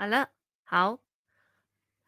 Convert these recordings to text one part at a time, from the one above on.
好了，好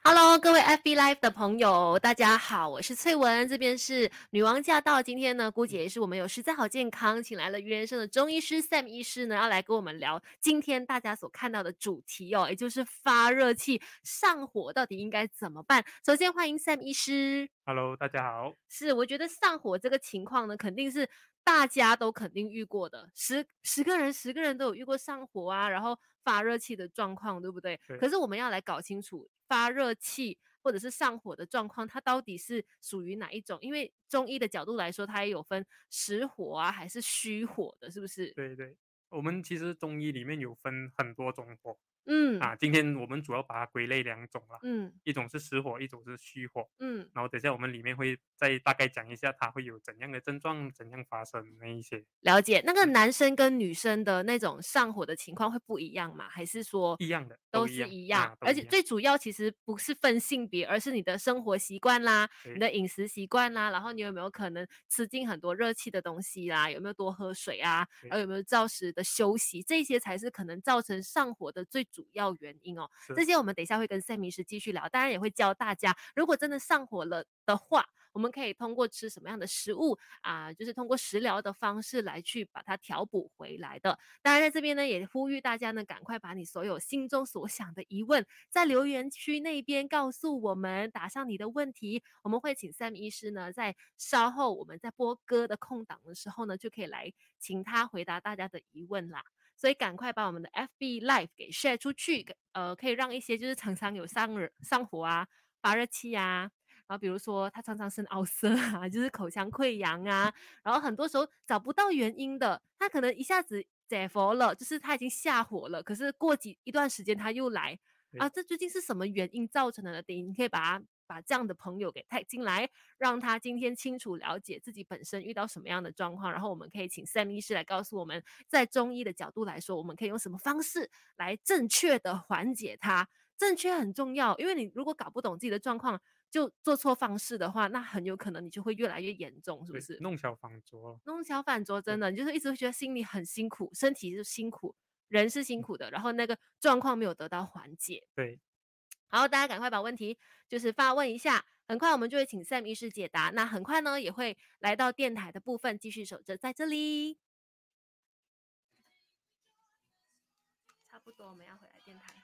，Hello，各位 FB Live 的朋友，大家好，我是翠文，这边是女王驾到。今天呢，姑姐也是我们有实在好健康，请来了余人生的中医师 Sam 医师呢，要来跟我们聊今天大家所看到的主题哦，也就是发热气上火到底应该怎么办。首先欢迎 Sam 医师，Hello，大家好。是，我觉得上火这个情况呢，肯定是。大家都肯定遇过的，十十个人，十个人都有遇过上火啊，然后发热气的状况，对不对？可是我们要来搞清楚发热气或者是上火的状况，它到底是属于哪一种？因为中医的角度来说，它也有分实火啊，还是虚火的，是不是？对对，我们其实中医里面有分很多种火。嗯啊，今天我们主要把它归类两种啦，嗯，一种是实火，一种是虚火，嗯，然后等下我们里面会再大概讲一下它会有怎样的症状，怎样发生那一些。了解，那个男生跟女生的那种上火的情况会不一样吗？还是说一样的，都是一样？而且最主要其实不是分性别，而是你的生活习惯啦，你的饮食习惯啦，然后你有没有可能吃进很多热气的东西啦？有没有多喝水啊？然后有没有照时的休息？这些才是可能造成上火的最。主要原因哦，这些我们等一下会跟 Sam 医师继续聊，当然也会教大家，如果真的上火了的话，我们可以通过吃什么样的食物啊，就是通过食疗的方式来去把它调补回来的。当然在这边呢，也呼吁大家呢，赶快把你所有心中所想的疑问在留言区那边告诉我们，打上你的问题，我们会请赛米医师呢，在稍后我们在播歌的空档的时候呢，就可以来请他回答大家的疑问啦。所以赶快把我们的 FB Live 给 share 出去，呃，可以让一些就是常常有上热、上火啊、发热气啊，然后比如说他常常生凹塞啊，就是口腔溃疡啊，然后很多时候找不到原因的，他可能一下子解佛了，就是他已经下火了，可是过几一段时间他又来啊，这究竟是什么原因造成的呢？等你可以把它。把这样的朋友给带进来，让他今天清楚了解自己本身遇到什么样的状况，然后我们可以请 Sam 医师来告诉我们，在中医的角度来说，我们可以用什么方式来正确的缓解它。正确很重要，因为你如果搞不懂自己的状况，就做错方式的话，那很有可能你就会越来越严重，是不是？弄巧反拙，弄巧反拙，真的，你就是一直会觉得心里很辛苦，身体是辛苦，人是辛苦的，然后那个状况没有得到缓解。对。好，大家赶快把问题就是发问一下，很快我们就会请 Sam 医师解答。那很快呢，也会来到电台的部分，继续守着在这里。差不多，我们要回来电台。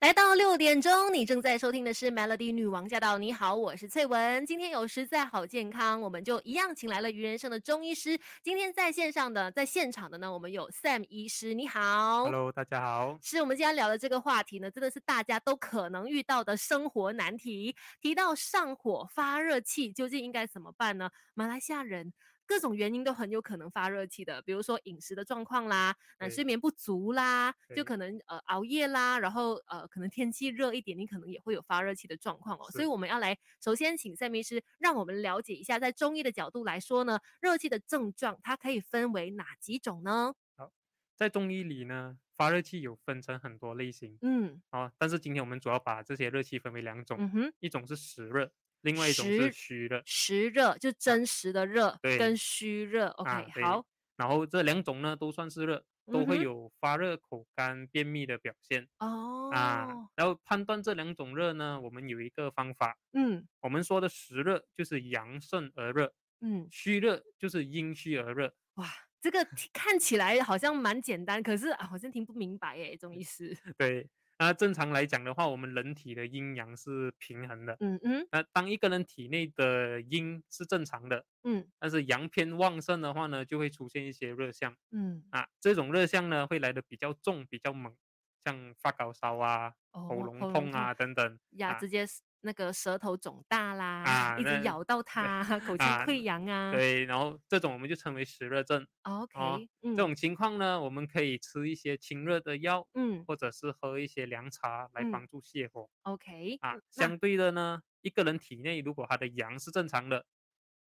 来到六点钟，你正在收听的是 Melody 女王驾到。你好，我是翠文。今天有实在好健康，我们就一样请来了于人生的中医师。今天在线上的，在现场的呢，我们有 Sam 医师。你好，Hello，大家好。是我们今天聊的这个话题呢，真的是大家都可能遇到的生活难题。提到上火发热气，究竟应该怎么办呢？马来西亚人。各种原因都很有可能发热气的，比如说饮食的状况啦，那睡眠不足啦，就可能呃熬夜啦，然后呃可能天气热一点，你可能也会有发热气的状况哦。所以我们要来首先请赛医师让我们了解一下，在中医的角度来说呢，热气的症状它可以分为哪几种呢？好，在中医里呢，发热气有分成很多类型，嗯，啊，但是今天我们主要把这些热气分为两种，一种是实热。另外一种是虚热，实热就真实的热，跟虚热。OK，好。然后这两种呢都算是热，都会有发热、口干、便秘的表现。哦。啊，然后判断这两种热呢，我们有一个方法。嗯。我们说的实热就是阳盛而热，嗯，虚热就是阴虚而热。哇，这个看起来好像蛮简单，可是啊，好像听不明白耶，中医师。对。那正常来讲的话，我们人体的阴阳是平衡的。嗯嗯。那当一个人体内的阴是正常的，嗯，但是阳偏旺盛的话呢，就会出现一些热象。嗯。啊，这种热象呢，会来的比较重、比较猛，像发高烧啊、喉咙痛啊等等。呀，直接。那个舌头肿大啦，一直咬到它，口腔溃疡啊。对，然后这种我们就称为湿热症。OK，这种情况呢，我们可以吃一些清热的药，嗯，或者是喝一些凉茶来帮助泻火。OK，啊，相对的呢，一个人体内如果他的阳是正常的，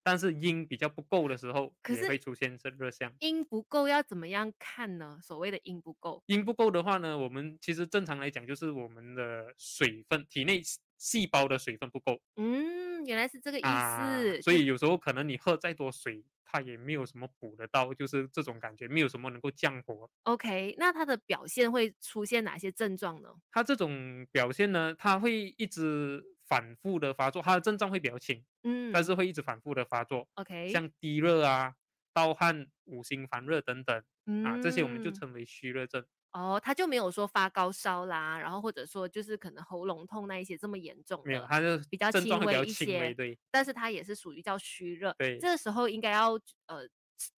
但是阴比较不够的时候，也会出现这热象。阴不够要怎么样看呢？所谓的阴不够，阴不够的话呢，我们其实正常来讲就是我们的水分，体内细胞的水分不够。嗯，原来是这个意思。所以有时候可能你喝再多水。它也没有什么补得到，就是这种感觉，没有什么能够降火。OK，那它的表现会出现哪些症状呢？它这种表现呢，它会一直反复的发作，它的症状会比较轻，嗯，但是会一直反复的发作。OK，像低热啊、盗汗、五心烦热等等，啊，这些我们就称为虚热症。哦，他就没有说发高烧啦，然后或者说就是可能喉咙痛那一些这么严重的，没有，他就比较轻微一些，对，但是他也是属于叫虚热，对，这个时候应该要呃。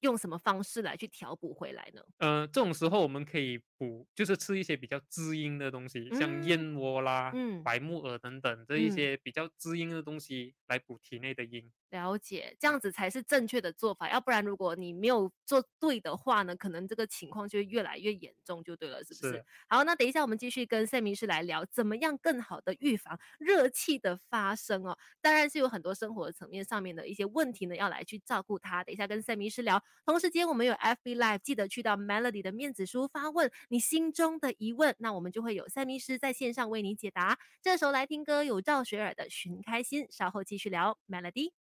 用什么方式来去调补回来呢？呃，这种时候我们可以补，就是吃一些比较滋阴的东西，像燕窝啦、白木耳等等这一些比较滋阴的东西来补体内的阴。了解，这样子才是正确的做法。要不然，如果你没有做对的话呢，可能这个情况就会越来越严重，就对了，是不是？好，那等一下我们继续跟赛明师来聊，怎么样更好的预防热气的发生哦。当然是有很多生活层面上面的一些问题呢，要来去照顾他。等一下跟赛明师。聊，同时间我们有 FB Live，记得去到 Melody 的面子书发问你心中的疑问，那我们就会有赛迷师在线上为你解答。这时候来听歌，有赵雪儿的《寻开心》，稍后继续聊 Melody。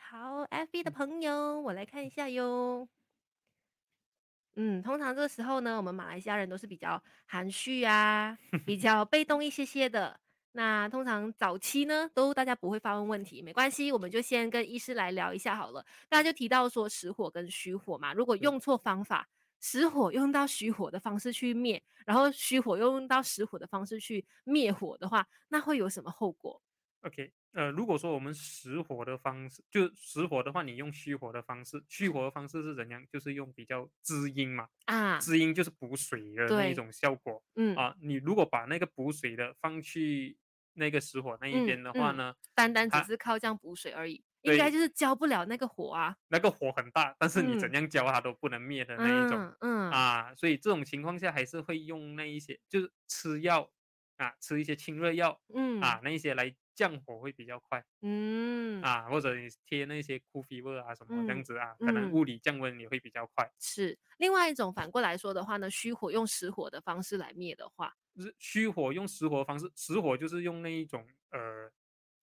好，FB 的朋友，我来看一下哟。嗯，通常这个时候呢，我们马来西亚人都是比较含蓄啊，比较被动一些些的。那通常早期呢，都大家不会发问问题，没关系，我们就先跟医师来聊一下好了。大家就提到说实火跟虚火嘛，如果用错方法，实火用到虚火的方式去灭，然后虚火又用到实火的方式去灭火的话，那会有什么后果？OK，呃，如果说我们实火的方式，就实火的话，你用虚火的方式，虚火的方式是怎样？就是用比较滋阴嘛，啊，滋阴就是补水的那一种效果，嗯啊，你如果把那个补水的放去。那个失火那一边的话呢，单单只是靠这样补水而已，应该就是浇不了那个火啊。那个火很大，但是你怎样浇它都不能灭的那一种，嗯。啊，所以这种情况下还是会用那一些，就是吃药啊，吃一些清热药，嗯。啊，那一些来降火会比较快，嗯啊，或者你贴那些苦皮末啊什么这样子啊，可能物理降温也会比较快。是另外一种反过来说的话呢，虚火用实火的方式来灭的话。就是虚火用实火方式，实火就是用那一种呃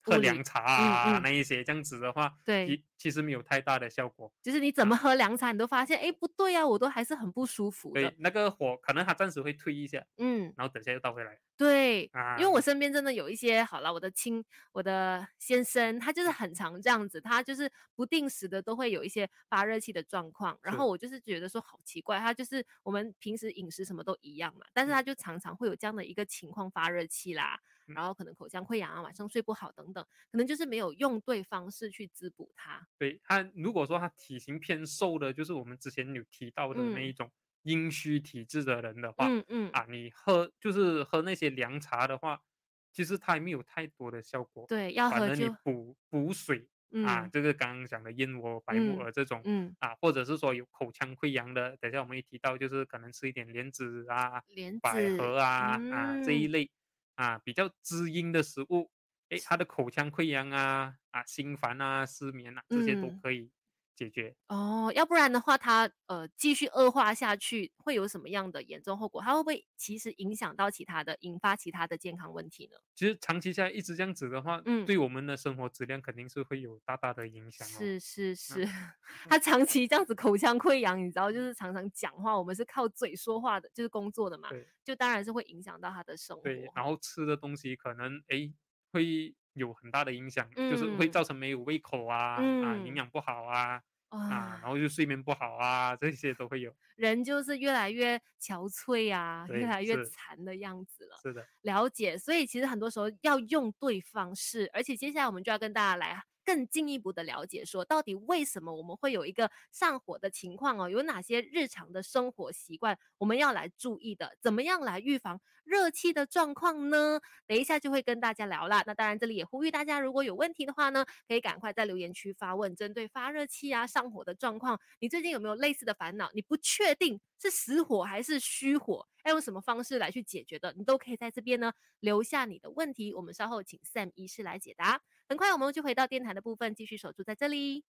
喝凉茶啊那一些这样子的话，对，其实没有太大的效果。就是你怎么喝凉茶，你都发现哎不对啊，我都还是很不舒服。对，那个火可能它暂时会退一下，嗯，然后等下又倒回来。对，啊因为我身边真的有一些好了，我的亲，我的先生，他就是很常这样子，他就是不定时的都会有一些发热气的状况，然后我就是觉得说好奇怪，他就是我们平时饮食什么都一样嘛，但是他就常常会有这样的一个情况发热气啦，然后可能口腔溃疡啊，晚上睡不好等等，可能就是没有用对方式去滋补它。对他，如果说他体型偏瘦的，就是我们之前有提到的那一种。阴虚体质的人的话，嗯嗯啊，你喝就是喝那些凉茶的话，其实它也没有太多的效果。对，要喝就补补水啊，这个刚刚讲的燕窝、白木耳这种，嗯啊，或者是说有口腔溃疡的，等下我们一提到就是可能吃一点莲子啊、莲百合啊啊这一类啊比较滋阴的食物，诶，他的口腔溃疡啊啊心烦啊失眠啊这些都可以。解决哦，要不然的话，它呃继续恶化下去，会有什么样的严重后果？它会不会其实影响到其他的，引发其他的健康问题呢？其实长期下来一直这样子的话，嗯，对我们的生活质量肯定是会有大大的影响。是是是，他长期这样子口腔溃疡，你知道，就是常常讲话，我们是靠嘴说话的，就是工作的嘛，就当然是会影响到他的生活。对，然后吃的东西可能哎会。有很大的影响，就是会造成没有胃口啊，啊，营养不好啊，啊，然后就睡眠不好啊，这些都会有。人就是越来越憔悴啊，越来越残的样子了。是的，了解。所以其实很多时候要用对方式，而且接下来我们就要跟大家来。更进一步的了解，说到底为什么我们会有一个上火的情况哦？有哪些日常的生活习惯我们要来注意的？怎么样来预防热气的状况呢？等一下就会跟大家聊啦。那当然，这里也呼吁大家，如果有问题的话呢，可以赶快在留言区发问。针对发热气啊、上火的状况，你最近有没有类似的烦恼？你不确定是实火还是虚火？要用什么方式来去解决的，你都可以在这边呢留下你的问题，我们稍后请 Sam 医师来解答。很快我们就回到电台的部分，继续守住在这里。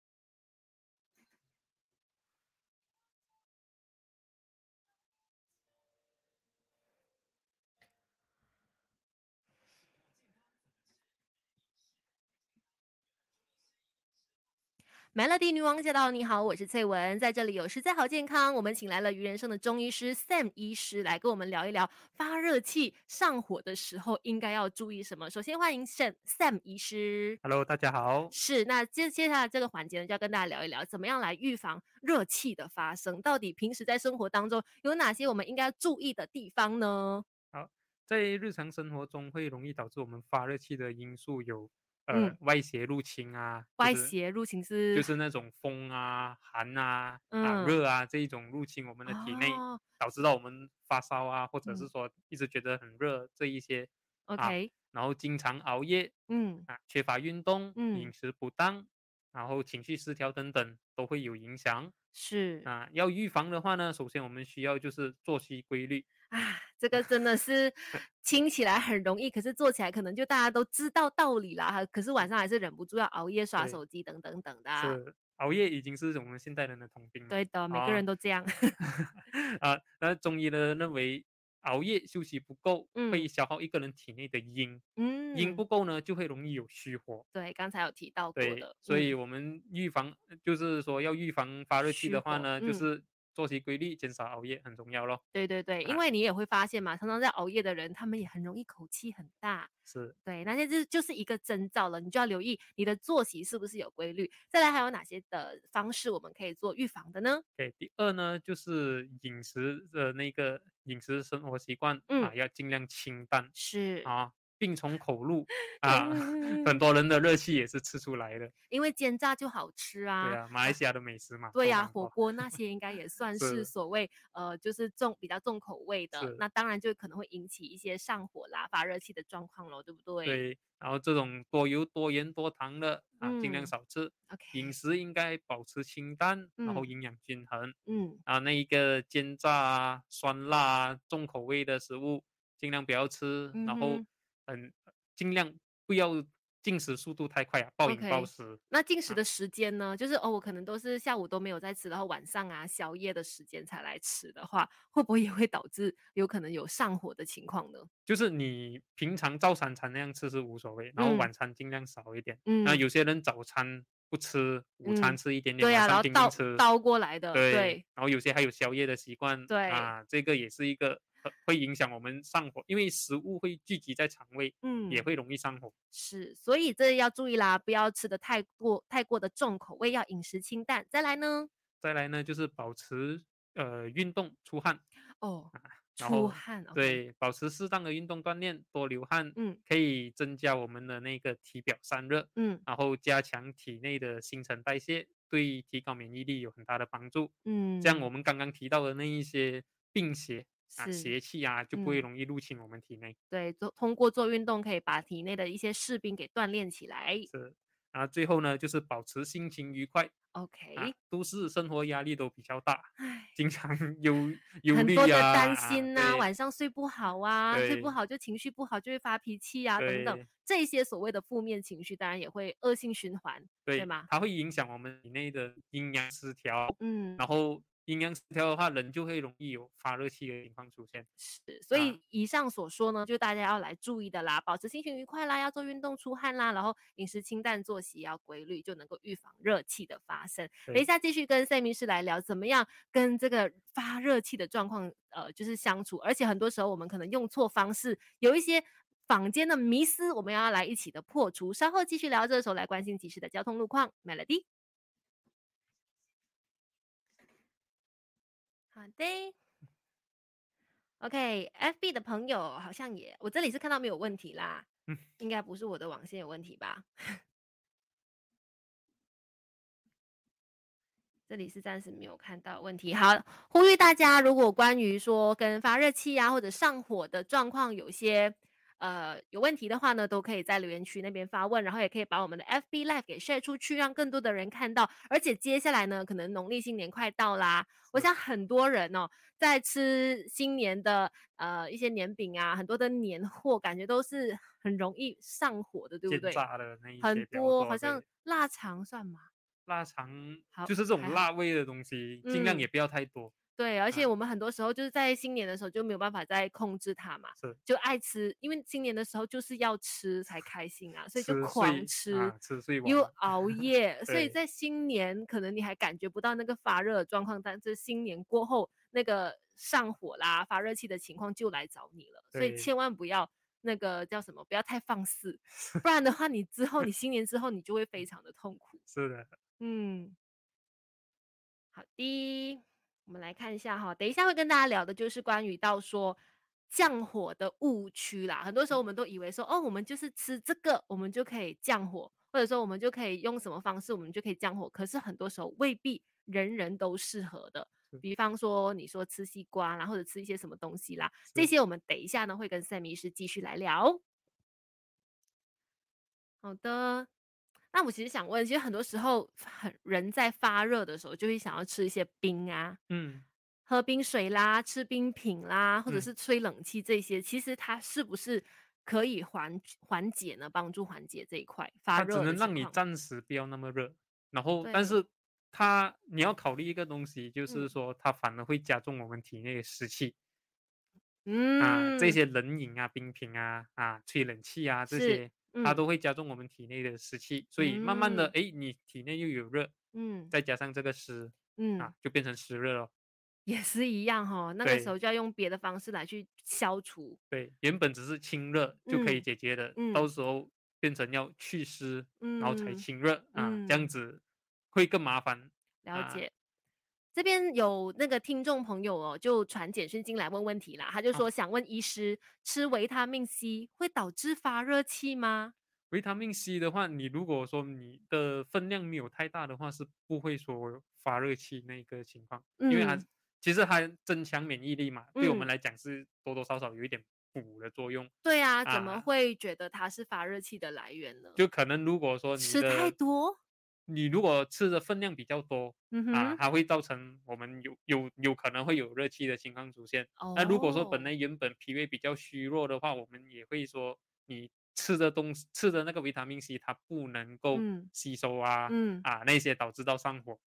Melody 女王驾到！你好，我是翠文，在这里有实在好健康。我们请来了鱼人生的中医师 Sam 医师来跟我们聊一聊发热气上火的时候应该要注意什么。首先欢迎 Sam Sam 医师。Hello，大家好。是，那接接下来这个环节呢，就要跟大家聊一聊怎么样来预防热气的发生。到底平时在生活当中有哪些我们应该注意的地方呢？好，在日常生活中会容易导致我们发热气的因素有。呃，外邪入侵啊，外邪入侵是就是那种风啊、寒啊、啊热啊这一种入侵我们的体内，导致到我们发烧啊，或者是说一直觉得很热这一些，OK，然后经常熬夜，嗯。啊，缺乏运动，嗯，饮食不当，然后情绪失调等等都会有影响。是。啊，要预防的话呢，首先我们需要就是作息规律。啊，这个真的是听起来很容易，可是做起来可能就大家都知道道理啦，可是晚上还是忍不住要熬夜刷手机等等等的。是，熬夜已经是我们现代人的通病了。对的，每个人都这样。啊，那中医呢认为熬夜休息不够，会消耗一个人体内的阴，嗯，阴不够呢就会容易有虚火。对，刚才有提到过的。所以我们预防就是说要预防发热气的话呢，就是。作息规律，减少熬夜很重要咯。对对对，因为你也会发现嘛，常常在熬夜的人，他们也很容易口气很大。是，对，那些这就是一个征兆了，你就要留意你的作息是不是有规律。再来，还有哪些的方式我们可以做预防的呢？对，第二呢，就是饮食的那个饮食生活习惯啊，要尽量清淡。是啊。病从口入 啊，很多人的热气也是吃出来的。因为煎炸就好吃啊。对啊，马来西亚的美食嘛。对呀，火锅那些应该也算是所谓呃，就是重比较重口味的。那当然就可能会引起一些上火啦、发热气的状况喽，对不对？对。然后这种多油、多盐、多糖的啊，尽量少吃。OK。饮食应该保持清淡，然后营养均衡。嗯。啊，那一个煎炸啊、酸辣啊、重口味的食物尽量不要吃，然后。嗯，尽量不要进食速度太快啊，暴饮暴食。那进食的时间呢？就是哦，我可能都是下午都没有在吃，然后晚上啊宵夜的时间才来吃的话，会不会也会导致有可能有上火的情况呢？就是你平常照三餐那样吃是无所谓，然后晚餐尽量少一点。嗯。那有些人早餐不吃，午餐吃一点点，晚上尽量吃。倒过来的。对。然后有些还有宵夜的习惯。对。啊，这个也是一个。会影响我们上火，因为食物会聚集在肠胃，嗯，也会容易上火。是，所以这要注意啦，不要吃的太过太过的重口味，要饮食清淡。再来呢？再来呢，就是保持呃运动出汗哦，出汗对，保持适当的运动锻炼，多流汗，嗯，可以增加我们的那个体表散热，嗯，然后加强体内的新陈代谢，对提高免疫力有很大的帮助，嗯，像我们刚刚提到的那一些病邪。啊，邪气啊，就不会容易入侵我们体内。对，做通过做运动可以把体内的一些士兵给锻炼起来。是，然后最后呢，就是保持心情愉快。OK，都市生活压力都比较大，经常 忧忧虑啊，很多的担心呐，晚上睡不好啊，睡不好就情绪不好，就会发脾气啊，等等，这些所谓的负面情绪，当然也会恶性循环，对吗？它会影响我们体内的阴阳失调。嗯，然后。阴阳失调的话，人就会容易有发热气的情况出现。是，所以以上所说呢，就大家要来注意的啦，保持心情愉快啦，要做运动出汗啦，然后饮食清淡，作息要规律，就能够预防热气的发生。等一下继续跟赛明师来聊，怎么样跟这个发热气的状况，呃，就是相处。而且很多时候我们可能用错方式，有一些坊间的迷思，我们要来一起的破除。稍后继续聊，这时候来关心即时的交通路况，Melody。好的，OK，FB 的朋友好像也，我这里是看到没有问题啦，嗯，应该不是我的网线有问题吧？这里是暂时没有看到问题。好，呼吁大家，如果关于说跟发热器啊或者上火的状况有些。呃有问题的话呢，都可以在留言区那边发问，然后也可以把我们的 FB Live 给 share 出去，让更多的人看到。而且接下来呢，可能农历新年快到啦，我想很多人哦，在吃新年的呃一些年饼啊，很多的年货，感觉都是很容易上火的，对不对？炸的那很多，好像腊肠算吗？腊肠就是这种辣味的东西，尽量也不要太多。对，而且我们很多时候就是在新年的时候就没有办法再控制它嘛，是，就爱吃，因为新年的时候就是要吃才开心啊，所以就狂吃，吃睡又熬。夜，所以在新年可能你还感觉不到那个发热的状况，但是新年过后那个上火啦、发热气的情况就来找你了，所以千万不要那个叫什么，不要太放肆，不然的话你之后你 新年之后你就会非常的痛苦。是的，嗯，好的。我们来看一下哈，等一下会跟大家聊的就是关于到说降火的误区啦。很多时候我们都以为说，哦，我们就是吃这个，我们就可以降火，或者说我们就可以用什么方式，我们就可以降火。可是很多时候未必人人都适合的。比方说你说吃西瓜啦，或者吃一些什么东西啦，这些我们等一下呢会跟赛米师继续来聊。好的。那我其实想问，其实很多时候，很人在发热的时候，就会想要吃一些冰啊，嗯，喝冰水啦，吃冰品啦，或者是吹冷气这些，其实它是不是可以缓缓解呢？帮助缓解这一块发热？它只能让你暂时不要那么热，然后，但是它你要考虑一个东西，就是说它反而会加重我们体内的湿气，嗯，啊，这些冷饮啊、冰品啊、啊吹冷气啊这些。它都会加重我们体内的湿气，所以慢慢的，哎，你体内又有热，嗯，再加上这个湿，嗯啊，就变成湿热了，也是一样哈。那个时候就要用别的方式来去消除。对，原本只是清热就可以解决的，嗯到时候变成要祛湿，嗯然后才清热啊，这样子会更麻烦。了解。这边有那个听众朋友哦，就传简讯进来问问题啦。他就说想问医师，吃维他命 C 会导致发热气吗？维他命 C 的话，你如果说你的分量没有太大的话，是不会说发热气那个情况，因为它其实它增强免疫力嘛，对我们来讲是多多少少有一点补的作用。对啊，怎么会觉得它是发热气的来源呢？就可能如果说你吃太多。你如果吃的分量比较多，啊，它会造成我们有有有可能会有热气的情况出现。那如果说本来原本脾胃比较虚弱的话，我们也会说你吃的东西吃的那个维他命 C 它不能够吸收啊，啊那些导致到上火，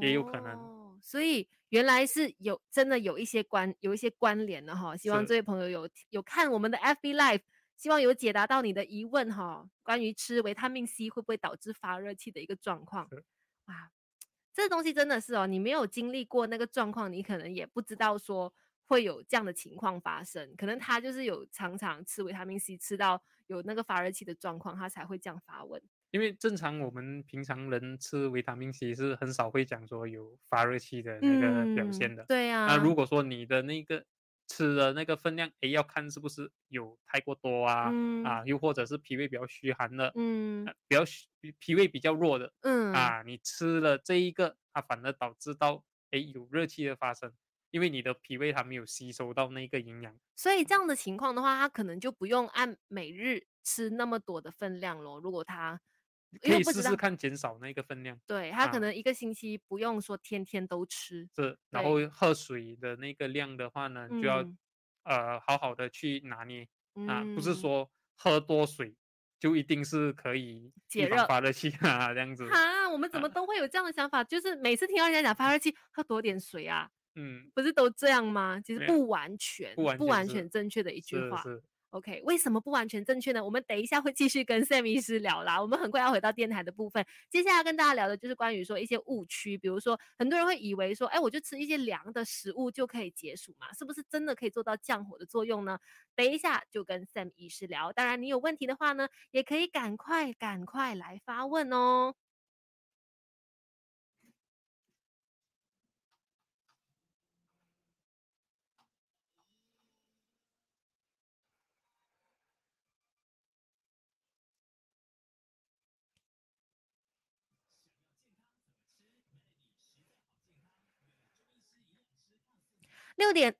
也有可能。所以原来是有真的有一些关有一些关联的哈。希望这位朋友有有看我们的 FB Live。希望有解答到你的疑问哈，关于吃维他命 C 会不会导致发热气的一个状况。哇，这东西真的是哦，你没有经历过那个状况，你可能也不知道说会有这样的情况发生。可能他就是有常常吃维他命 C 吃到有那个发热气的状况，他才会这样发问。因为正常我们平常人吃维他命 C 是很少会讲说有发热气的那个表现的。对呀。那如果说你的那个。吃的那个分量，哎，要看是不是有太过多啊，啊，又或者是脾胃比较虚寒的，嗯，比较虚脾胃比较弱的，嗯，啊，你吃了这一个，它反而导致到，哎，有热气的发生，因为你的脾胃它没有吸收到那个营养，所以这样的情况的话，它可能就不用按每日吃那么多的分量咯。如果它可以试试看减少那个分量，对他可能一个星期不用说天天都吃，是，然后喝水的那个量的话呢，就要呃好好的去拿捏啊，不是说喝多水就一定是可以解热发热气啊 这样子啊，我们怎么。都会有这样的想法，就是每次听到人家讲发热气，喝多点水啊，嗯，不是都这样吗？其实不完全，不完全正确的一句话。OK，为什么不完全正确呢？我们等一下会继续跟 Sam 医师聊啦。我们很快要回到电台的部分，接下来跟大家聊的就是关于说一些误区，比如说很多人会以为说，哎，我就吃一些凉的食物就可以解暑嘛？是不是真的可以做到降火的作用呢？等一下就跟 Sam 医师聊。当然，你有问题的话呢，也可以赶快赶快来发问哦。六点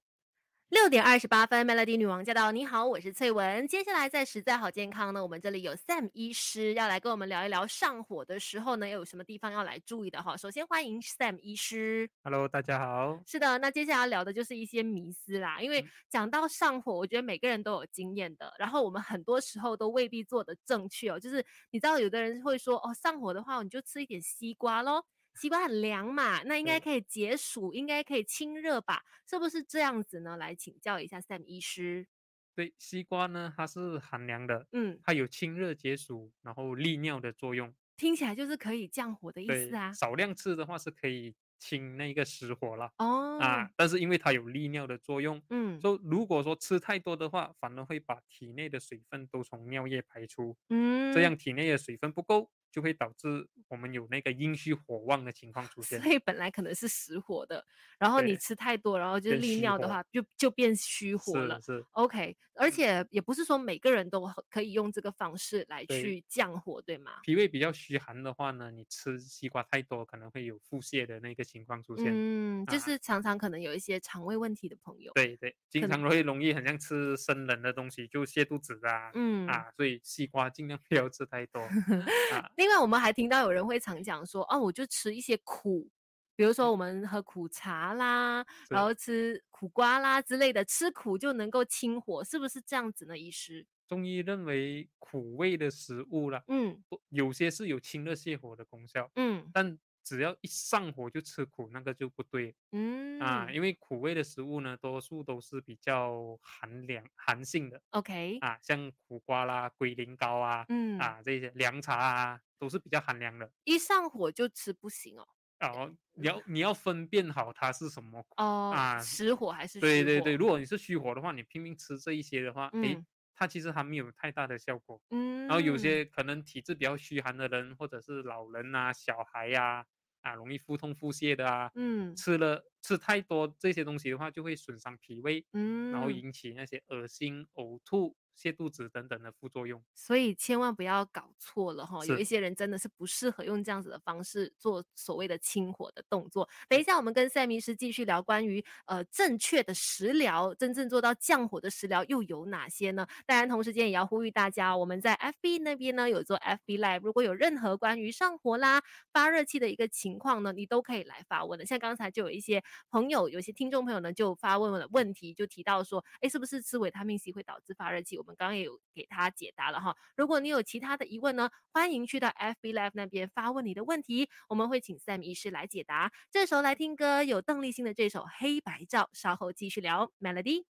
六点二十八分，Melody 女王驾到！你好，我是翠文。接下来在实在好健康呢，我们这里有 Sam 医师要来跟我们聊一聊上火的时候呢，又有什么地方要来注意的哈。首先欢迎 Sam 医师。Hello，大家好。是的，那接下来要聊的就是一些迷思啦。因为讲到上火，我觉得每个人都有经验的，然后我们很多时候都未必做的正确哦。就是你知道，有的人会说哦，上火的话，你就吃一点西瓜喽。西瓜很凉嘛，那应该可以解暑，应该可以清热吧？是不是这样子呢？来请教一下 Sam 医师。对，西瓜呢，它是寒凉的，嗯，它有清热解暑，然后利尿的作用。听起来就是可以降火的意思啊。少量吃的话是可以清那个实火了。哦。啊，但是因为它有利尿的作用，嗯，说如果说吃太多的话，反而会把体内的水分都从尿液排出，嗯，这样体内的水分不够。就会导致我们有那个阴虚火旺的情况出现，所以本来可能是实火的，然后你吃太多，然后就利尿的话，就就变虚火了。是 OK，而且也不是说每个人都可以用这个方式来去降火，对吗？脾胃比较虚寒的话呢，你吃西瓜太多，可能会有腹泻的那个情况出现。嗯，就是常常可能有一些肠胃问题的朋友。对对，经常会容易很像吃生冷的东西就泻肚子啊。嗯啊，所以西瓜尽量不要吃太多 啊。另外，我们还听到有人会常讲说，哦，我就吃一些苦，比如说我们喝苦茶啦，然后吃苦瓜啦之类的，吃苦就能够清火，是不是这样子呢？医师，中医认为苦味的食物啦，嗯，有些是有清热泻火的功效，嗯，但只要一上火就吃苦，那个就不对，嗯啊，因为苦味的食物呢，多数都是比较寒凉、寒性的，OK，啊，像苦瓜啦、龟苓膏啊，嗯。啊这些凉茶啊。都是比较寒凉的，一上火就吃不行哦。哦，你要你要分辨好它是什么哦啊，实火还是对对对，如？果你是虚火的话，你拼命吃这一些的话，诶，它其实还没有太大的效果。嗯，然后有些可能体质比较虚寒的人，或者是老人啊、小孩呀，啊，容易腹痛腹泻的啊，嗯，吃了吃太多这些东西的话，就会损伤脾胃，嗯，然后引起那些恶心、呕吐。泻肚子等等的副作用，所以千万不要搞错了哈。有一些人真的是不适合用这样子的方式做所谓的清火的动作。等一下，我们跟赛明师继续聊关于呃正确的食疗，真正做到降火的食疗又有哪些呢？当然，同时间也要呼吁大家，我们在 FB 那边呢有做 FB Live，如果有任何关于上火啦、发热气的一个情况呢，你都可以来发问的。像刚才就有一些朋友，有些听众朋友呢就发问了问题，就提到说，哎，是不是吃维他命 C 会导致发热气？我们刚刚也有给他解答了哈。如果你有其他的疑问呢，欢迎去到 FB Live 那边发问你的问题，我们会请 Sam 医师来解答。这时候来听歌，有邓丽欣的这首《黑白照》，稍后继续聊 Melody。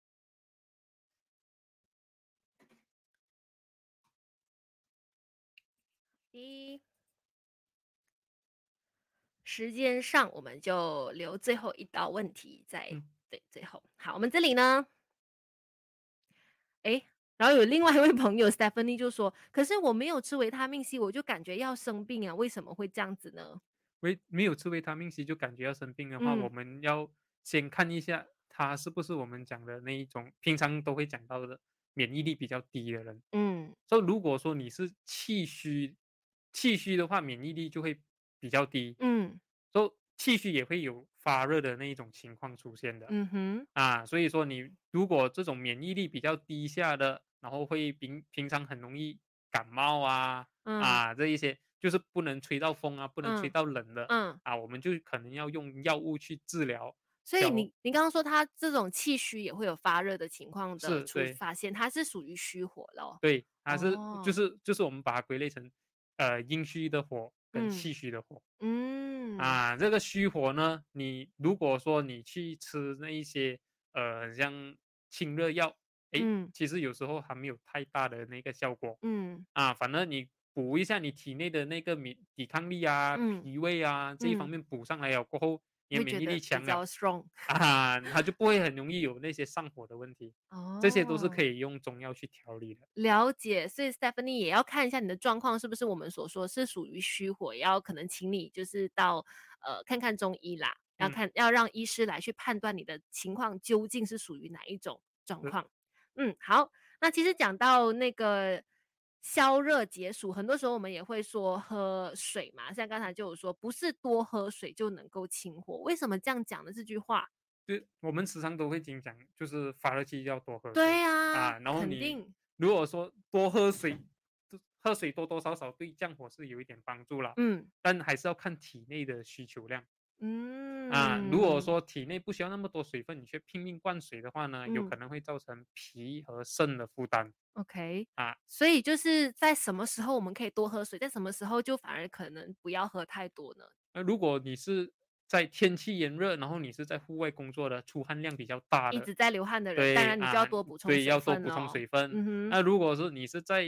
一时间上，我们就留最后一道问题在对最后。好，我们这里呢，哎。然后有另外一位朋友 Stephanie 就说：“可是我没有吃维他命 C，我就感觉要生病啊，为什么会这样子呢？”维没有吃维他命 C 就感觉要生病的话，我们要先看一下他是不是我们讲的那一种平常都会讲到的免疫力比较低的人。嗯，所以如果说你是气虚，气虚的话免疫力就会比较低。嗯，所以气虚也会有发热的那一种情况出现的。嗯哼，啊，所以说你如果这种免疫力比较低下的。然后会平平常很容易感冒啊啊这一些就是不能吹到风啊，不能吹到冷的，嗯啊，我们就可能要用药物去治疗。所以你你刚刚说他这种气虚也会有发热的情况的，出发现他是属于虚火了。对，它是就是就是我们把它归类成呃阴虚的火跟气虚的火。嗯啊，这个虚火呢，你如果说你去吃那一些呃像清热药。哎，其实有时候还没有太大的那个效果。嗯，啊，反正你补一下你体内的那个免抵抗力啊、脾胃啊这一方面补上来了过后，你的免疫力强了，啊，他就不会很容易有那些上火的问题。哦，这些都是可以用中药去调理的。了解，所以 Stephanie 也要看一下你的状况是不是我们所说是属于虚火，要可能请你就是到呃看看中医啦，要看要让医师来去判断你的情况究竟是属于哪一种状况。嗯，好。那其实讲到那个消热解暑，很多时候我们也会说喝水嘛。像刚才就有说，不是多喝水就能够清火。为什么这样讲的这句话就，我们时常都会经常就是发热期要多喝水。对呀，啊，然后你如果说多喝水，喝水多多少少对降火是有一点帮助了。嗯，但还是要看体内的需求量。嗯，啊，如果说体内不需要那么多水分，你却拼命灌水的话呢，有可能会造成脾和肾的负担。OK，啊，所以就是在什么时候我们可以多喝水，在什么时候就反而可能不要喝太多呢？那如果你是。在天气炎热，然后你是在户外工作的，出汗量比较大的，一直在流汗的人，当然你就要多补充对，要多补充水分。那如果是你是在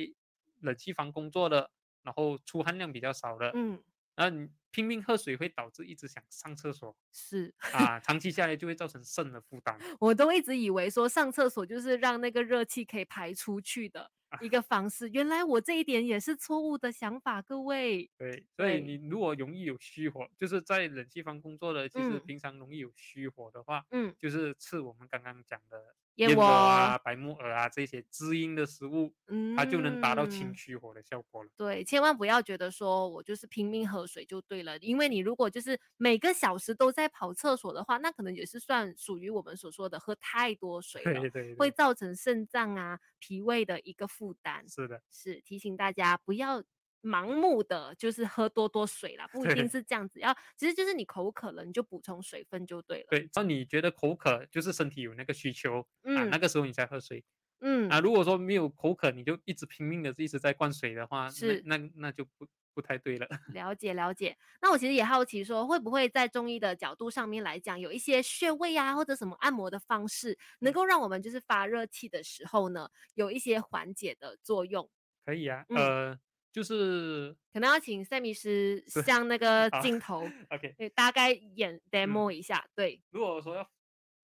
冷气房工作的，然后出汗量比较少的，嗯，那你拼命喝水会导致一直想上厕所，是啊，长期下来就会造成肾的负担。我都一直以为说上厕所就是让那个热气可以排出去的。一个方式，原来我这一点也是错误的想法，各位。对，所以你如果容易有虚火，就是在冷气房工作的，其实平常容易有虚火的话，嗯，就是吃我们刚刚讲的。燕窝啊，白木耳啊，这些滋阴的食物，嗯，它就能达到清虚火的效果了。对，千万不要觉得说我就是拼命喝水就对了，因为你如果就是每个小时都在跑厕所的话，那可能也是算属于我们所说的喝太多水了，对对，会造成肾脏啊、脾胃的一个负担。是的，是提醒大家不要。盲目的就是喝多多水啦，不一定是这样子。要其实就是你口渴了，你就补充水分就对了。对，那你觉得口渴就是身体有那个需求啊，那个时候你才喝水。嗯啊，如果说没有口渴，你就一直拼命的一直在灌水的话，是那那就不不太对了。了解了解。那我其实也好奇说，会不会在中医的角度上面来讲，有一些穴位啊，或者什么按摩的方式，能够让我们就是发热气的时候呢，有一些缓解的作用？可以啊，呃。就是可能要请赛米师向那个镜头，OK，大概演 demo 一下。对，如果说要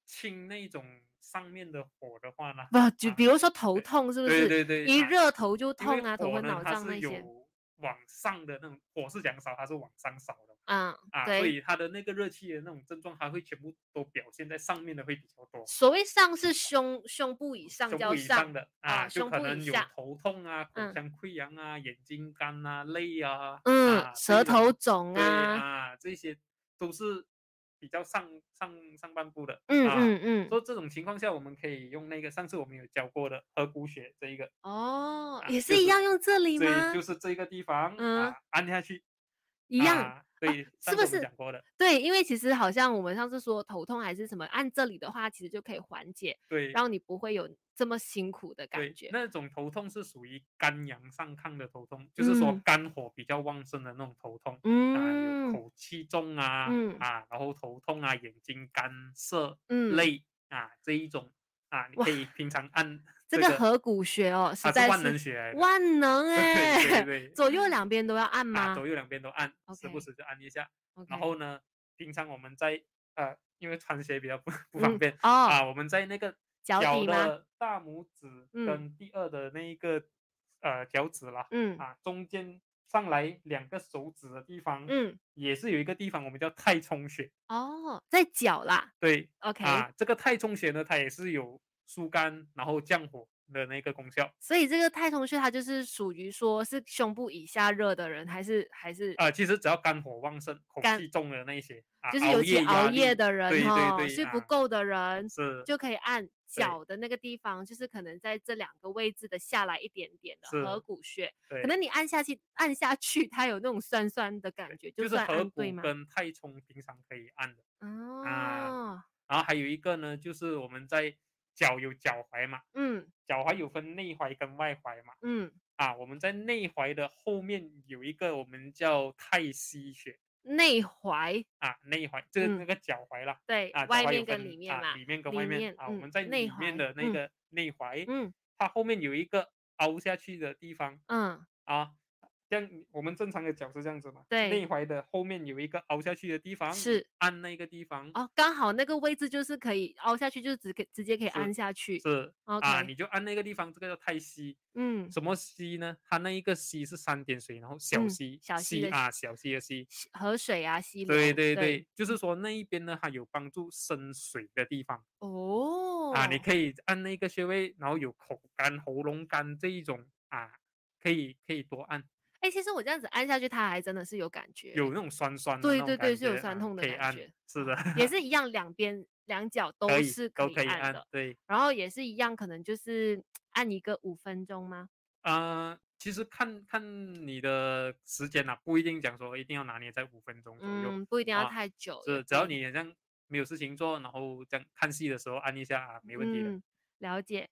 清那种上面的火的话呢，不就比如说头痛是不是？对对对，一热头就痛啊，头昏脑胀那些。往上的那种火是讲少，它是往上烧的。嗯啊，所以它的那个热气的那种症状，它会全部都表现在上面的会比较多。所谓上是胸胸部以上叫上的啊，就可能有头痛啊、口腔溃疡啊、眼睛干啊、累啊，嗯，舌头肿啊啊，这些都是。比较上上上半部的，嗯嗯嗯，说这种情况下，我们可以用那个上次我们有教过的合谷穴这一个，哦，也是一样用这里吗？对，就是这个地方，嗯，按下去，一样。对，是不是讲过的？对，因为其实好像我们上次说头痛还是什么，按这里的话，其实就可以缓解。对，然后你不会有这么辛苦的感觉。那种头痛是属于肝阳上亢的头痛，就是说肝火比较旺盛的那种头痛。嗯，口气重啊，啊，然后头痛啊，眼睛干涩、累啊这一种啊，你可以平常按。这个合谷穴哦，实在是万能穴，万能哎！对对，左右两边都要按吗？左右两边都按，时不时就按一下。然后呢，平常我们在呃，因为穿鞋比较不不方便啊，我们在那个脚的大拇指跟第二的那一个呃脚趾啦，嗯啊，中间上来两个手指的地方，嗯，也是有一个地方我们叫太冲穴。哦，在脚啦。对，OK 啊，这个太冲穴呢，它也是有。疏肝然后降火的那个功效，所以这个太冲穴它就是属于说是胸部以下热的人，还是还是啊？其实只要肝火旺盛、口气重的那些，就是尤其熬夜的人哈，睡不够的人是就可以按脚的那个地方，就是可能在这两个位置的下来一点点的合谷穴，可能你按下去按下去，它有那种酸酸的感觉，就是合谷跟太冲平常可以按的哦。然后还有一个呢，就是我们在。脚有脚踝嘛？嗯，脚踝有分内踝跟外踝嘛？嗯，啊，我们在内踝的后面有一个我们叫太溪穴。内踝啊，内踝就是那个脚踝啦。对，啊，外面跟里面嘛，里面跟外面啊，我们在里面的那个内踝，嗯，它后面有一个凹下去的地方，嗯，啊。像我们正常的脚是这样子嘛？对，内踝的后面有一个凹下去的地方，是按那个地方哦，刚好那个位置就是可以凹下去，就直可直接可以按下去。是啊，你就按那个地方，这个叫太溪。嗯，什么溪呢？它那一个溪是三点水，然后小溪，小溪啊，小溪的溪，河水啊，溪流。对对对，就是说那一边呢，它有帮助生水的地方。哦，啊，你可以按那个穴位，然后有口干、喉咙干这一种啊，可以可以多按。哎，其实我这样子按下去，它还真的是有感觉，有那种酸酸的，对对对，是有酸痛的感觉，是的，也是一样，两边两脚都是可以按的，对，然后也是一样，可能就是 按一个五分钟吗？呃，其实看看你的时间呐，不一定讲说一定要拿捏在五分钟左右，不一定要太久，是只要你好像没有事情做，然后这样看戏的时候按一下，没问题的。了解。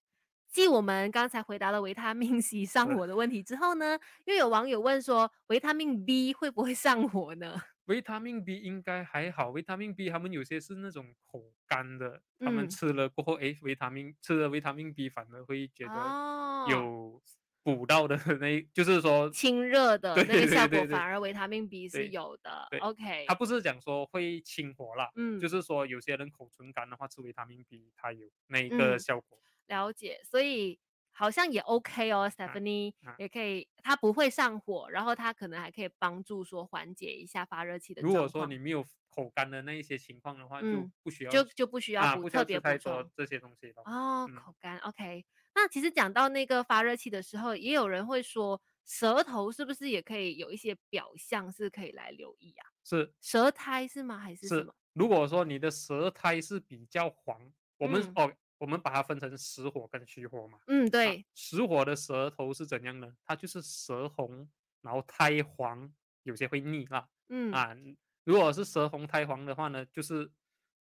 继我们刚才回答了维他命 C 上火的问题之后呢，又有网友问说，维他命 B 会不会上火呢？维他命 B 应该还好，维他命 B 他们有些是那种口干的，他们吃了过后，哎，维他命吃了维他命 B 反而会觉得有补到的那，就是说清热的那个效果，反而维他命 B 是有的。OK，他不是讲说会清火啦，嗯，就是说有些人口唇干的话，吃维他命 B 它有那个效果。了解，所以好像也 OK 哦，Stephanie 也可以，它不会上火，然后它可能还可以帮助说缓解一下发热期的。如果说你没有口干的那一些情况的话，就不需要就就不需要补特别补充这些东西了。哦，口干 OK。那其实讲到那个发热期的时候，也有人会说，舌头是不是也可以有一些表象是可以来留意啊？是舌苔是吗？还是什么？如果说你的舌苔是比较黄，我们哦。我们把它分成实火跟虚火嘛。嗯，对。实火的舌头是怎样呢？它就是舌红，然后苔黄，有些会腻啦。嗯啊，如果是舌红苔黄的话呢，就是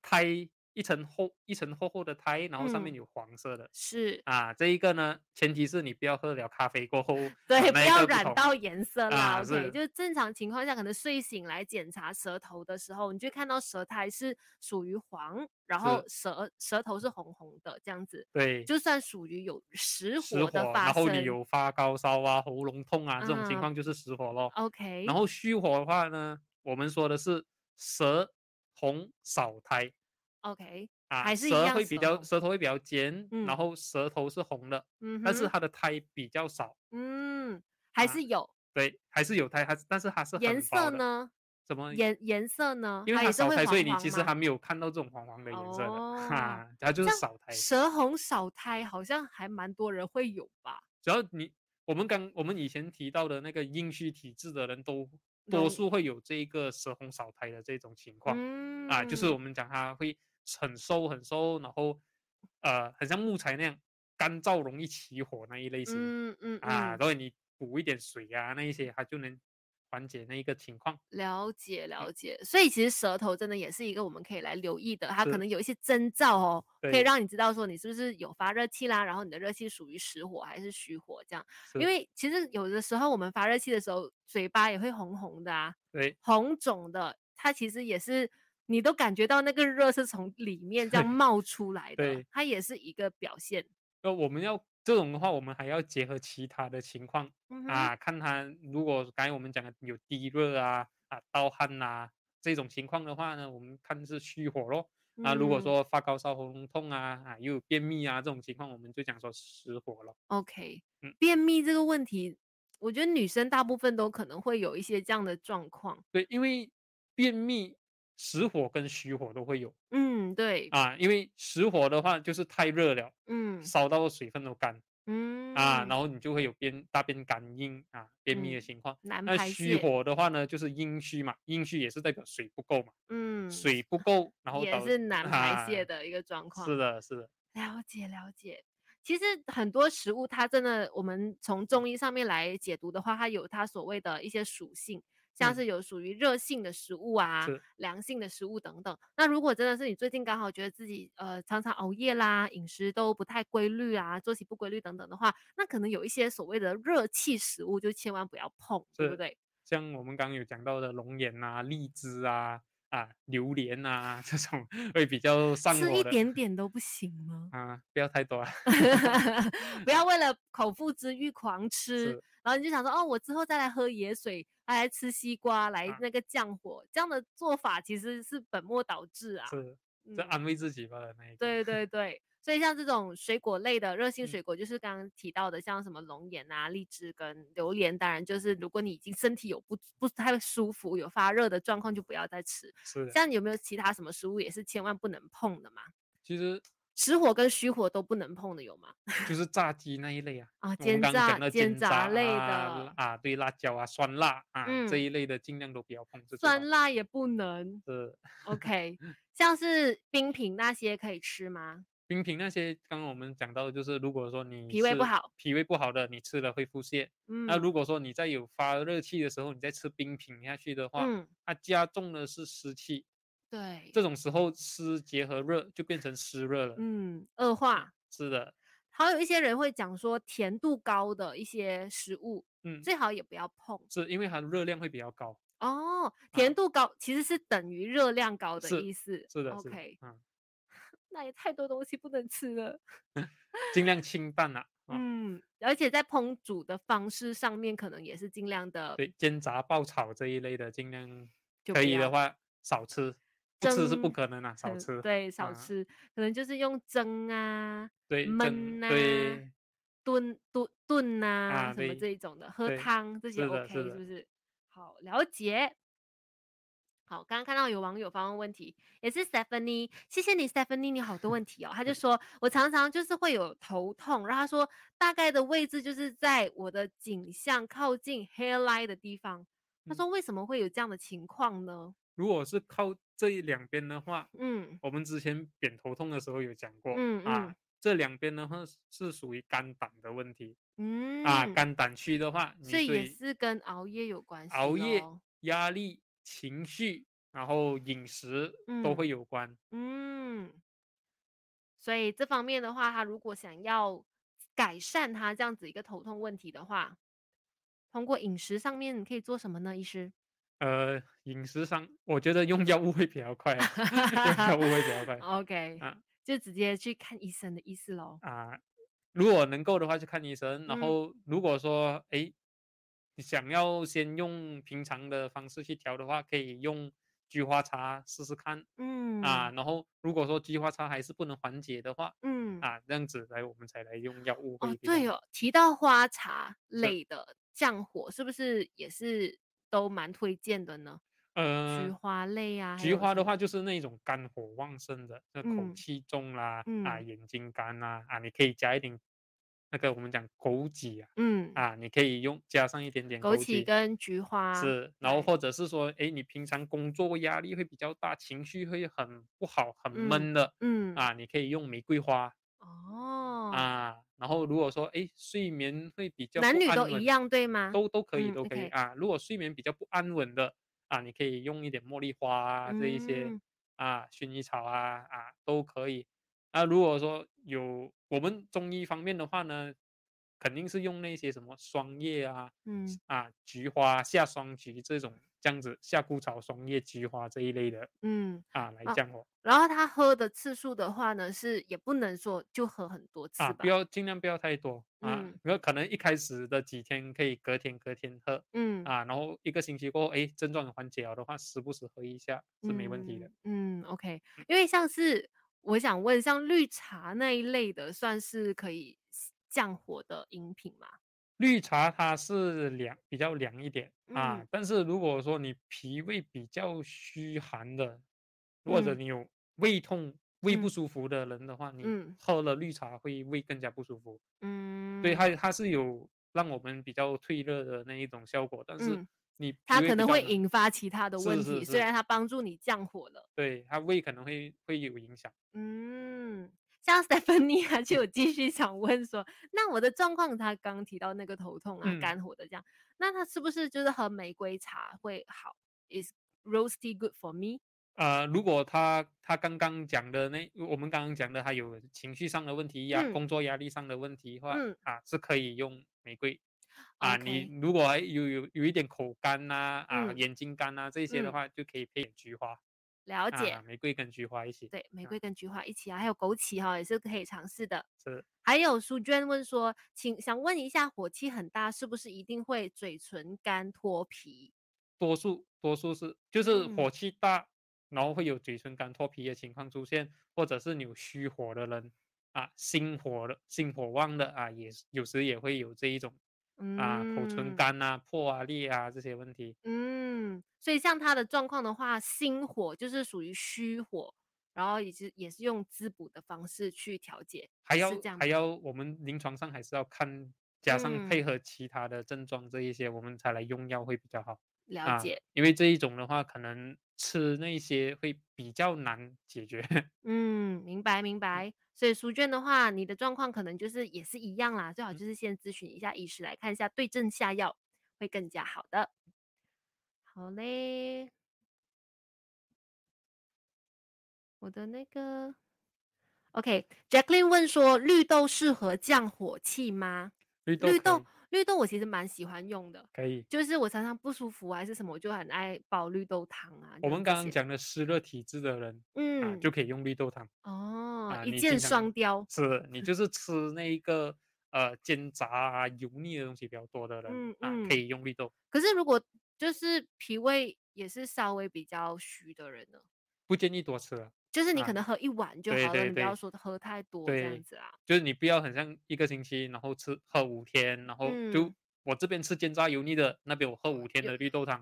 苔。一层厚一层厚厚的苔，然后上面有黄色的，是啊，这一个呢，前提是你不要喝了咖啡过后，对，不要染到颜色啦。OK，就是正常情况下，可能睡醒来检查舌头的时候，你就看到舌苔是属于黄，然后舌舌头是红红的这样子。对，就算属于有实火的发生，然后你有发高烧啊、喉咙痛啊这种情况，就是实火咯。OK，然后虚火的话呢，我们说的是舌红少苔。OK，啊，还是一舌会比较舌头会比较尖，然后舌头是红的，嗯，但是它的苔比较少，嗯，还是有，对，还是有苔，还是但是它是颜色呢？怎么颜颜色呢？因为它少苔，所以你其实还没有看到这种黄黄的颜色的，哈，它就是少苔。舌红少苔好像还蛮多人会有吧？只要你我们刚我们以前提到的那个阴虚体质的人都多数会有这一个舌红少苔的这种情况，啊，就是我们讲它会。很瘦很瘦，然后呃，很像木材那样干燥，容易起火那一类型。嗯嗯啊，然后你补一点水啊，那一些它就能缓解那一个情况。了解了解，所以其实舌头真的也是一个我们可以来留意的，它可能有一些征兆哦，可以让你知道说你是不是有发热气啦，然后你的热气属于实火还是虚火这样。因为其实有的时候我们发热气的时候，嘴巴也会红红的啊，对，红肿的，它其实也是。你都感觉到那个热是从里面这样冒出来的，它也是一个表现。那我们要这种的话，我们还要结合其他的情况啊，看他如果刚才我们讲的有低热啊、啊盗汗呐这种情况的话呢，我们看是虚火咯。啊，如果说发高烧、喉咙痛啊啊又有便秘啊这种情况，我们就讲说实火了。OK，嗯，便秘这个问题，我觉得女生大部分都可能会有一些这样的状况。对，因为便秘。实火跟虚火都会有，嗯，对啊，因为实火的话就是太热了，嗯，烧到水分都干，嗯啊，然后你就会有便大便干硬啊，便秘的情况。那虚火的话呢，就是阴虚嘛，阴虚也是代表水不够嘛，嗯，水不够，然后也是难排泄的一个状况。是的，是的，了解了解。其实很多食物它真的，我们从中医上面来解读的话，它有它所谓的一些属性。像是有属于热性的食物啊，凉性的食物等等。那如果真的是你最近刚好觉得自己呃常常熬夜啦，饮食都不太规律啊，作息不规律等等的话，那可能有一些所谓的热气食物就千万不要碰，对不对？像我们刚刚有讲到的龙眼啊、荔枝啊、啊榴莲啊 这种会比较上火吃一点点都不行吗？啊，不要太多啊，不要为了口腹之欲狂吃，然后你就想说哦，我之后再来喝野水。来吃西瓜来那个降火，这样的做法其实是本末倒置啊！是，在安慰自己吧的那一对对 对，所以像这种水果类的热性水果，就是刚刚提到的，像什么龙眼啊、荔枝跟榴莲，当然就是如果你已经身体有不不太舒服、有发热的状况，就不要再吃。是。像有没有其他什么食物也是千万不能碰的嘛？其实实火跟虚火都不能碰的有吗？就是炸鸡那一类啊，啊，煎炸、煎炸类的啊，对，辣椒啊、酸辣啊这一类的尽量都不要碰。酸辣也不能。是。OK，像是冰品那些可以吃吗？冰品那些，刚刚我们讲到的就是，如果说你脾胃不好，脾胃不好的，你吃了会腹泻。嗯。那如果说你在有发热气的时候，你再吃冰品下去的话，嗯，它加重的是湿气。对，这种时候湿结合热就变成湿热了，嗯，恶化。是的，还有一些人会讲说甜度高的一些食物，嗯，最好也不要碰，是因为它的热量会比较高。哦，甜度高其实是等于热量高的意思。是的，OK，嗯，那也太多东西不能吃了，尽量清淡啊。嗯，而且在烹煮的方式上面，可能也是尽量的，对，煎炸爆炒这一类的，尽量可以的话少吃。吃是不可能啊，少吃。对，少吃，可能就是用蒸啊，对，焖啊，炖炖炖啊，什么这一种的，喝汤这些 OK 是不是？好，了解。好，刚刚看到有网友发问问题，也是 Stephanie，谢谢你 Stephanie，你好多问题哦。他就 说我常常就是会有头痛，然后他说大概的位置就是在我的颈项靠近 hairline 的地方。他说为什么会有这样的情况呢？如果是靠这一两边的话，嗯，我们之前扁头痛的时候有讲过，嗯啊，这两边的话是属于肝胆的问题，嗯。啊，肝胆区的话，这也是跟熬夜有关系，熬夜、压力、情绪，然后饮食都会有关，嗯，所以这方面的话，他如果想要改善他这样子一个头痛问题的话，通过饮食上面可以做什么呢，医师？呃，饮食上，我觉得用药物会比较快，用药物会比较快。OK，啊，就直接去看医生的意思喽。啊，如果能够的话，去看医生。然后，如果说，哎，想要先用平常的方式去调的话，可以用菊花茶试试看。嗯。啊，然后如果说菊花茶还是不能缓解的话，嗯，啊，这样子来，我们才来用药物。哦，对哦，提到花茶类的降火，是不是也是？都蛮推荐的呢，呃，菊花类啊，菊花的话就是那种肝火旺盛的，那口气重啦，啊，眼睛干呐，啊，你可以加一点那个我们讲枸杞啊，嗯，啊，你可以用加上一点点枸杞跟菊花，是，然后或者是说，哎，你平常工作压力会比较大，情绪会很不好，很闷的，嗯，啊，你可以用玫瑰花，哦，啊。然后如果说哎睡眠会比较男女都一样对吗？都都可以都可以啊。如果睡眠比较不安稳的啊，你可以用一点茉莉花啊这一些啊薰衣草啊啊都可以。那如果说有我们中医方面的话呢，肯定是用那些什么霜叶啊，嗯啊菊花夏霜菊这种。这样子，夏枯草、松叶、菊花这一类的，嗯啊，来降火。然后他喝的次数的话呢，是也不能说就喝很多次啊，不要尽量不要太多啊。因为可能一开始的几天可以隔天隔天喝，嗯啊，然后一个星期过后，哎，症状缓解了的话，时不时喝一下是没问题的。嗯，OK。因为像是我想问，像绿茶那一类的，算是可以降火的饮品吗？绿茶它是凉，比较凉一点啊。但是如果说你脾胃比较虚寒的，或者你有胃痛、胃不舒服的人的话，你喝了绿茶会胃更加不舒服。嗯，对，它它是有让我们比较退热的那一种效果，但是你它可能会引发其他的问题。虽然它帮助你降火了，对它胃可能会会有影响。嗯。像 Stephanie 啊，就有继续想问说，那我的状况，他刚提到那个头痛啊、肝火的这样，那他是不是就是喝玫瑰茶会好？Is rose tea good for me？呃，如果他他刚刚讲的那，我们刚刚讲的，他有情绪上的问题呀，工作压力上的问题的话，啊，是可以用玫瑰。啊，你如果还有有有一点口干呐，啊，眼睛干呐这些的话，就可以配菊花。了解，玫瑰跟菊花一起。对，玫瑰跟菊花一起啊，还有枸杞哈，也是可以尝试的。是。还有苏娟问说，请想问一下，火气很大，是不是一定会嘴唇干脱皮？多数多数是，就是火气大，然后会有嘴唇干脱皮的情况出现，或者是有虚火的人啊，心火的心火旺的啊，也有时也会有这一种。啊，口唇干啊、破啊、裂啊这些问题。嗯，所以像他的状况的话，心火就是属于虚火，然后也是也是用滋补的方式去调节，还要还要我们临床上还是要看，加上配合其他的症状这一些，我们才来用药会比较好。了解，因为这一种的话，可能吃那些会比较难解决。嗯，明白明白。所以书卷的话，你的状况可能就是也是一样啦，最好就是先咨询一下医师来看一下，对症下药会更加好的。好嘞。我的那个，OK，Jacqueline 问说，绿豆适合降火气吗？绿豆，绿豆，绿豆，我其实蛮喜欢用的。可以，就是我常常不舒服还是什么，我就很爱煲绿豆汤啊。我们刚刚讲的湿热体质的人，嗯，就可以用绿豆汤。哦，一箭双雕。是你就 是吃那一个呃煎炸啊油腻的东西比较多的人，嗯嗯，可以用绿豆。可是如果就是脾胃也是稍微比较虚的人呢？不建议多吃了。就是你可能喝一碗就好了，你不要说喝太多这样子啊。就是你不要很像一个星期，然后吃喝五天，然后就我这边吃煎炸油腻的，那边我喝五天的绿豆汤，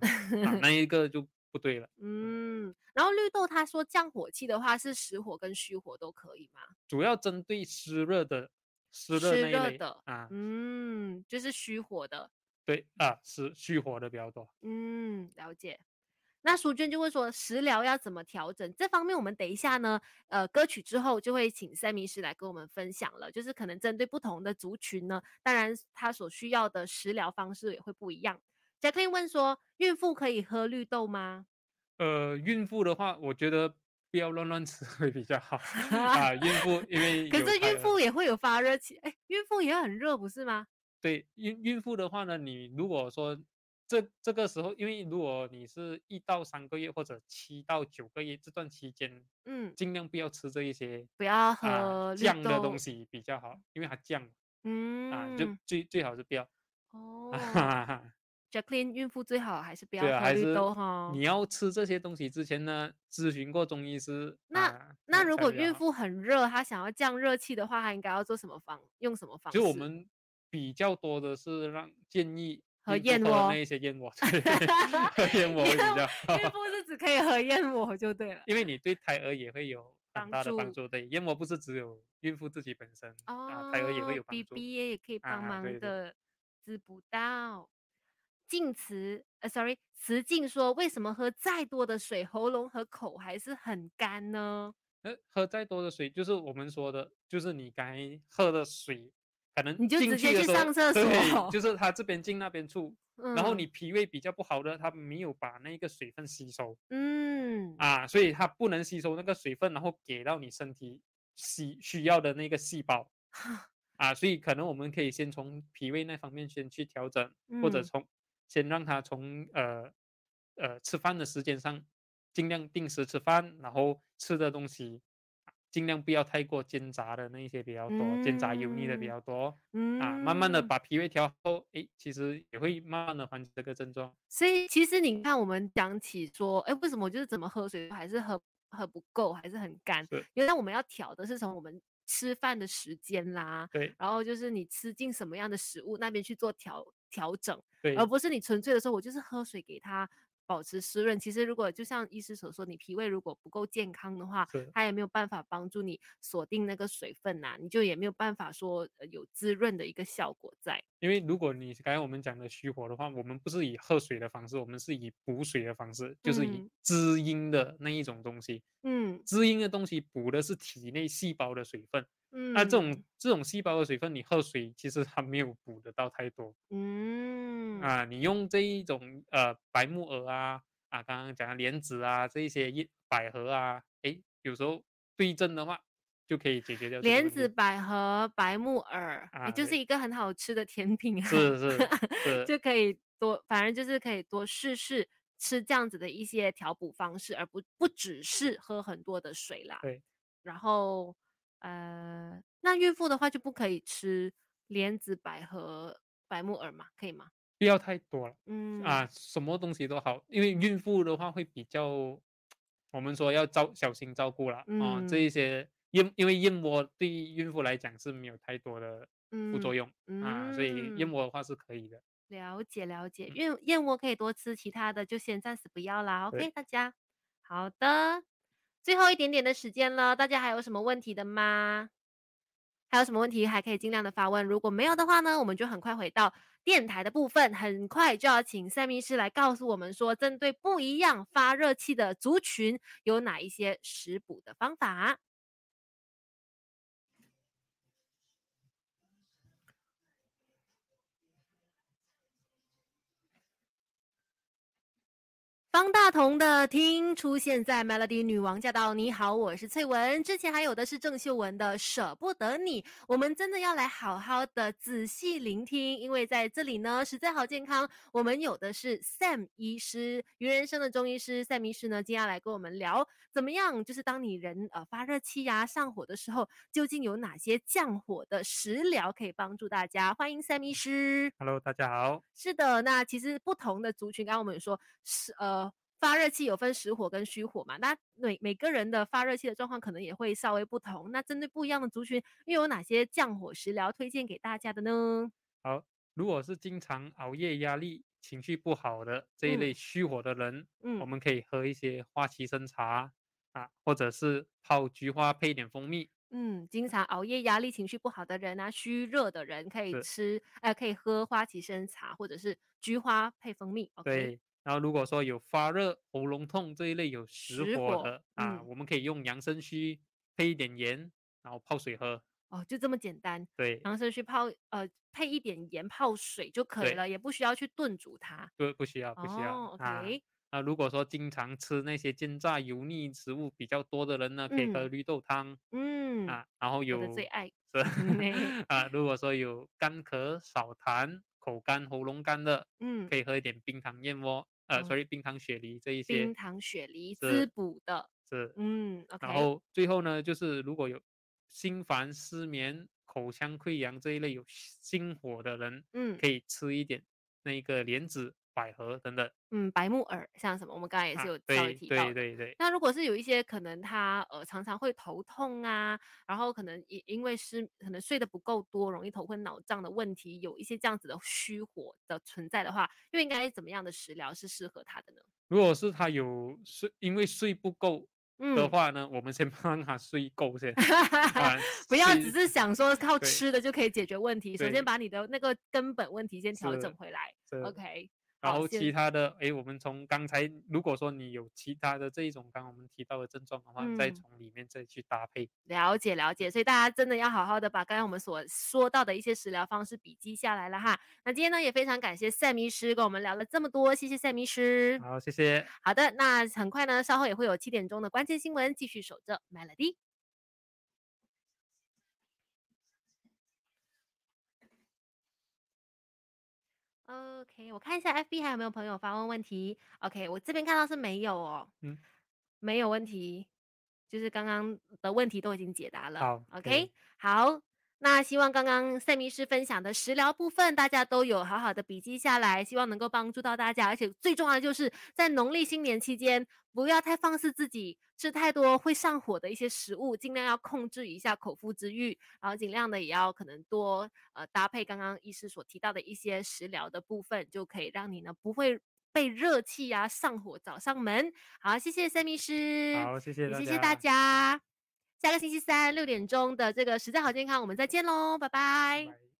那 一个就不对了。嗯，然后绿豆他说降火气的话是实火跟虚火都可以吗？主要针对湿热的湿热那一类啊，嗯，就是虚火的。对啊，是虚火的比较多。嗯，了解。那淑娟就会说食疗要怎么调整？这方面我们等一下呢，呃，歌曲之后就会请三明师来跟我们分享了。就是可能针对不同的族群呢，当然他所需要的食疗方式也会不一样。Jacqueline 问说，孕妇可以喝绿豆吗？呃，孕妇的话，我觉得不要乱乱吃 会比较好 啊。孕妇因为可是孕妇也会有发热期，哎，孕妇也很热不是吗？对，孕孕妇的话呢，你如果说。这这个时候，因为如果你是一到三个月或者七到九个月这段期间，嗯，尽量不要吃这一些，不要喝酱的东西比较好，因为它酱，嗯，啊，就最最好是不要。哦，Jacqueline，孕妇最好还是不要喝绿豆哈。你要吃这些东西之前呢，咨询过中医师。那那如果孕妇很热，她想要降热气的话，她应该要做什么方？用什么方？就我们比较多的是让建议。喝燕窝那一些燕窝，喝燕窝比较。孕妇是只可以喝燕窝就对了。因为你对胎儿也会有很大的帮助。对，燕窝不是只有孕妇自己本身，啊，胎儿也会有帮助。B B 也可以帮忙的，滋补到。静词，呃，sorry，慈静说，为什么喝再多的水，喉咙和口还是很干呢？呃，喝再多的水，就是我们说的，就是你该喝的水。可能你就直接去上厕所，对，就是他这边进那边出，然后你脾胃比较不好的，他没有把那个水分吸收，嗯，啊，所以它不能吸收那个水分，然后给到你身体需需要的那个细胞，啊，所以可能我们可以先从脾胃那方面先去调整，或者从先让他从呃呃吃饭的时间上尽量定时吃饭，然后吃的东西。尽量不要太过煎炸的那一些比较多，煎炸油腻的比较多，啊，慢慢的把脾胃调好，哎，其实也会慢慢的缓解这个症状。所以其实你看，我们讲起说，哎，为什么就是怎么喝水还是喝喝不够，还是很干？对，因为我们要调的是从我们吃饭的时间啦，对，然后就是你吃进什么样的食物那边去做调调整，对，而不是你纯粹的时候我就是喝水给他。保持湿润，其实如果就像医师所说，你脾胃如果不够健康的话，它也没有办法帮助你锁定那个水分呐，你就也没有办法说有滋润的一个效果在。因为如果你刚才我们讲的虚火的话，我们不是以喝水的方式，我们是以补水的方式，就是以滋阴的那一种东西。嗯，滋阴的东西补的是体内细胞的水分。嗯，那这种这种细胞的水分，你喝水其实它没有补得到太多。嗯，啊，你用这一种呃白木耳啊啊，刚刚讲的莲子啊，这一些一百合啊，哎，有时候对症的话就可以解决掉。莲子、百合、白木耳，也就是一个很好吃的甜品。是是 是，就可以多，反正就是可以多试试吃这样子的一些调补方式，而不不只是喝很多的水啦。对，然后。呃，那孕妇的话就不可以吃莲子、百合、白木耳嘛？可以吗？不要太多了。嗯啊，什么东西都好，因为孕妇的话会比较，我们说要照小心照顾了啊。这一些燕，因为燕窝对孕妇来讲是没有太多的副作用啊，所以燕窝的话是可以的。了解了解，燕燕窝可以多吃，其他的就先暂时不要啦。OK，大家好的。最后一点点的时间了，大家还有什么问题的吗？还有什么问题还可以尽量的发问，如果没有的话呢，我们就很快回到电台的部分，很快就要请赛密师来告诉我们说，针对不一样发热器的族群，有哪一些食补的方法。方大同的听出现在 Melody 女王驾到，你好，我是翠文。之前还有的是郑秀文的舍不得你，我们真的要来好好的仔细聆听，因为在这里呢，实在好健康。我们有的是 Sam 医师，鱼人生的中医师 Sam 医师呢，接下来跟我们聊怎么样，就是当你人呃发热气呀、上火的时候，究竟有哪些降火的食疗可以帮助大家？欢迎 Sam 医师。Hello，大家好。是的，那其实不同的族群，刚刚我们有说是呃。发热器有分实火跟虚火嘛？那每每个人的发热器的状况可能也会稍微不同。那针对不一样的族群，又有哪些降火食疗推荐给大家的呢？好，如果是经常熬夜、压力、情绪不好的这一类虚火的人，嗯，我们可以喝一些花旗参茶啊，或者是泡菊花配一点蜂蜜。嗯，经常熬夜、压力、情绪不好的人啊，虚热的人可以吃，呃，可以喝花旗参茶或者是菊花配蜂蜜。对。然后如果说有发热、喉咙痛这一类有实火的啊，我们可以用养生须配一点盐，然后泡水喝。哦，就这么简单。对，养生须泡呃配一点盐泡水就可以了，也不需要去炖煮它。对，不需要，不需要。OK。那如果说经常吃那些煎炸油腻食物比较多的人呢，可以喝绿豆汤。嗯。啊，然后有最爱是 啊，如果说有干咳、少痰、口干、喉咙干的，嗯，可以喝一点冰糖燕窝。呃，所以冰糖雪梨这一些，冰糖雪梨滋补的，是，嗯。然后最后呢，就是如果有心烦、失眠、口腔溃疡这一类有心火的人，嗯，可以吃一点那个莲子。百合等等，嗯，白木耳像什么？我们刚才也是有稍微提到。对对对。那如果是有一些可能他呃常常会头痛啊，然后可能因因为是可能睡得不够多，容易头昏脑胀的问题，有一些这样子的虚火的存在的话，又应该怎么样的食疗是适合他的呢？如果是他有睡，因为睡不够的话呢，我们先 帮他睡够先，不要只是想说靠吃的就可以解决问题。首先把你的那个根本问题先调整回来。OK。然后其他的，哎，我们从刚才，如果说你有其他的这一种刚刚我们提到的症状的话，再从里面再去搭配。了解了解，所以大家真的要好好的把刚刚我们所说到的一些食疗方式笔记下来了哈。那今天呢，也非常感谢赛迷师跟我们聊了这么多，谢谢赛迷师。好，谢谢。好的，那很快呢，稍后也会有七点钟的关键新闻，继续守着 Melody。OK，我看一下 FB 还有没有朋友发问问题。OK，我这边看到是没有哦，嗯，没有问题，就是刚刚的问题都已经解答了。好，OK，好。那希望刚刚赛迷师分享的食疗部分，大家都有好好的笔记下来，希望能够帮助到大家。而且最重要的就是在农历新年期间，不要太放肆自己吃太多会上火的一些食物，尽量要控制一下口腹之欲，然后尽量的也要可能多呃搭配刚刚医师所提到的一些食疗的部分，就可以让你呢不会被热气呀上火找上门。好，谢谢赛迷师，好，谢谢，谢谢大家。下个星期三六点钟的这个实在好健康，我们再见喽，拜拜。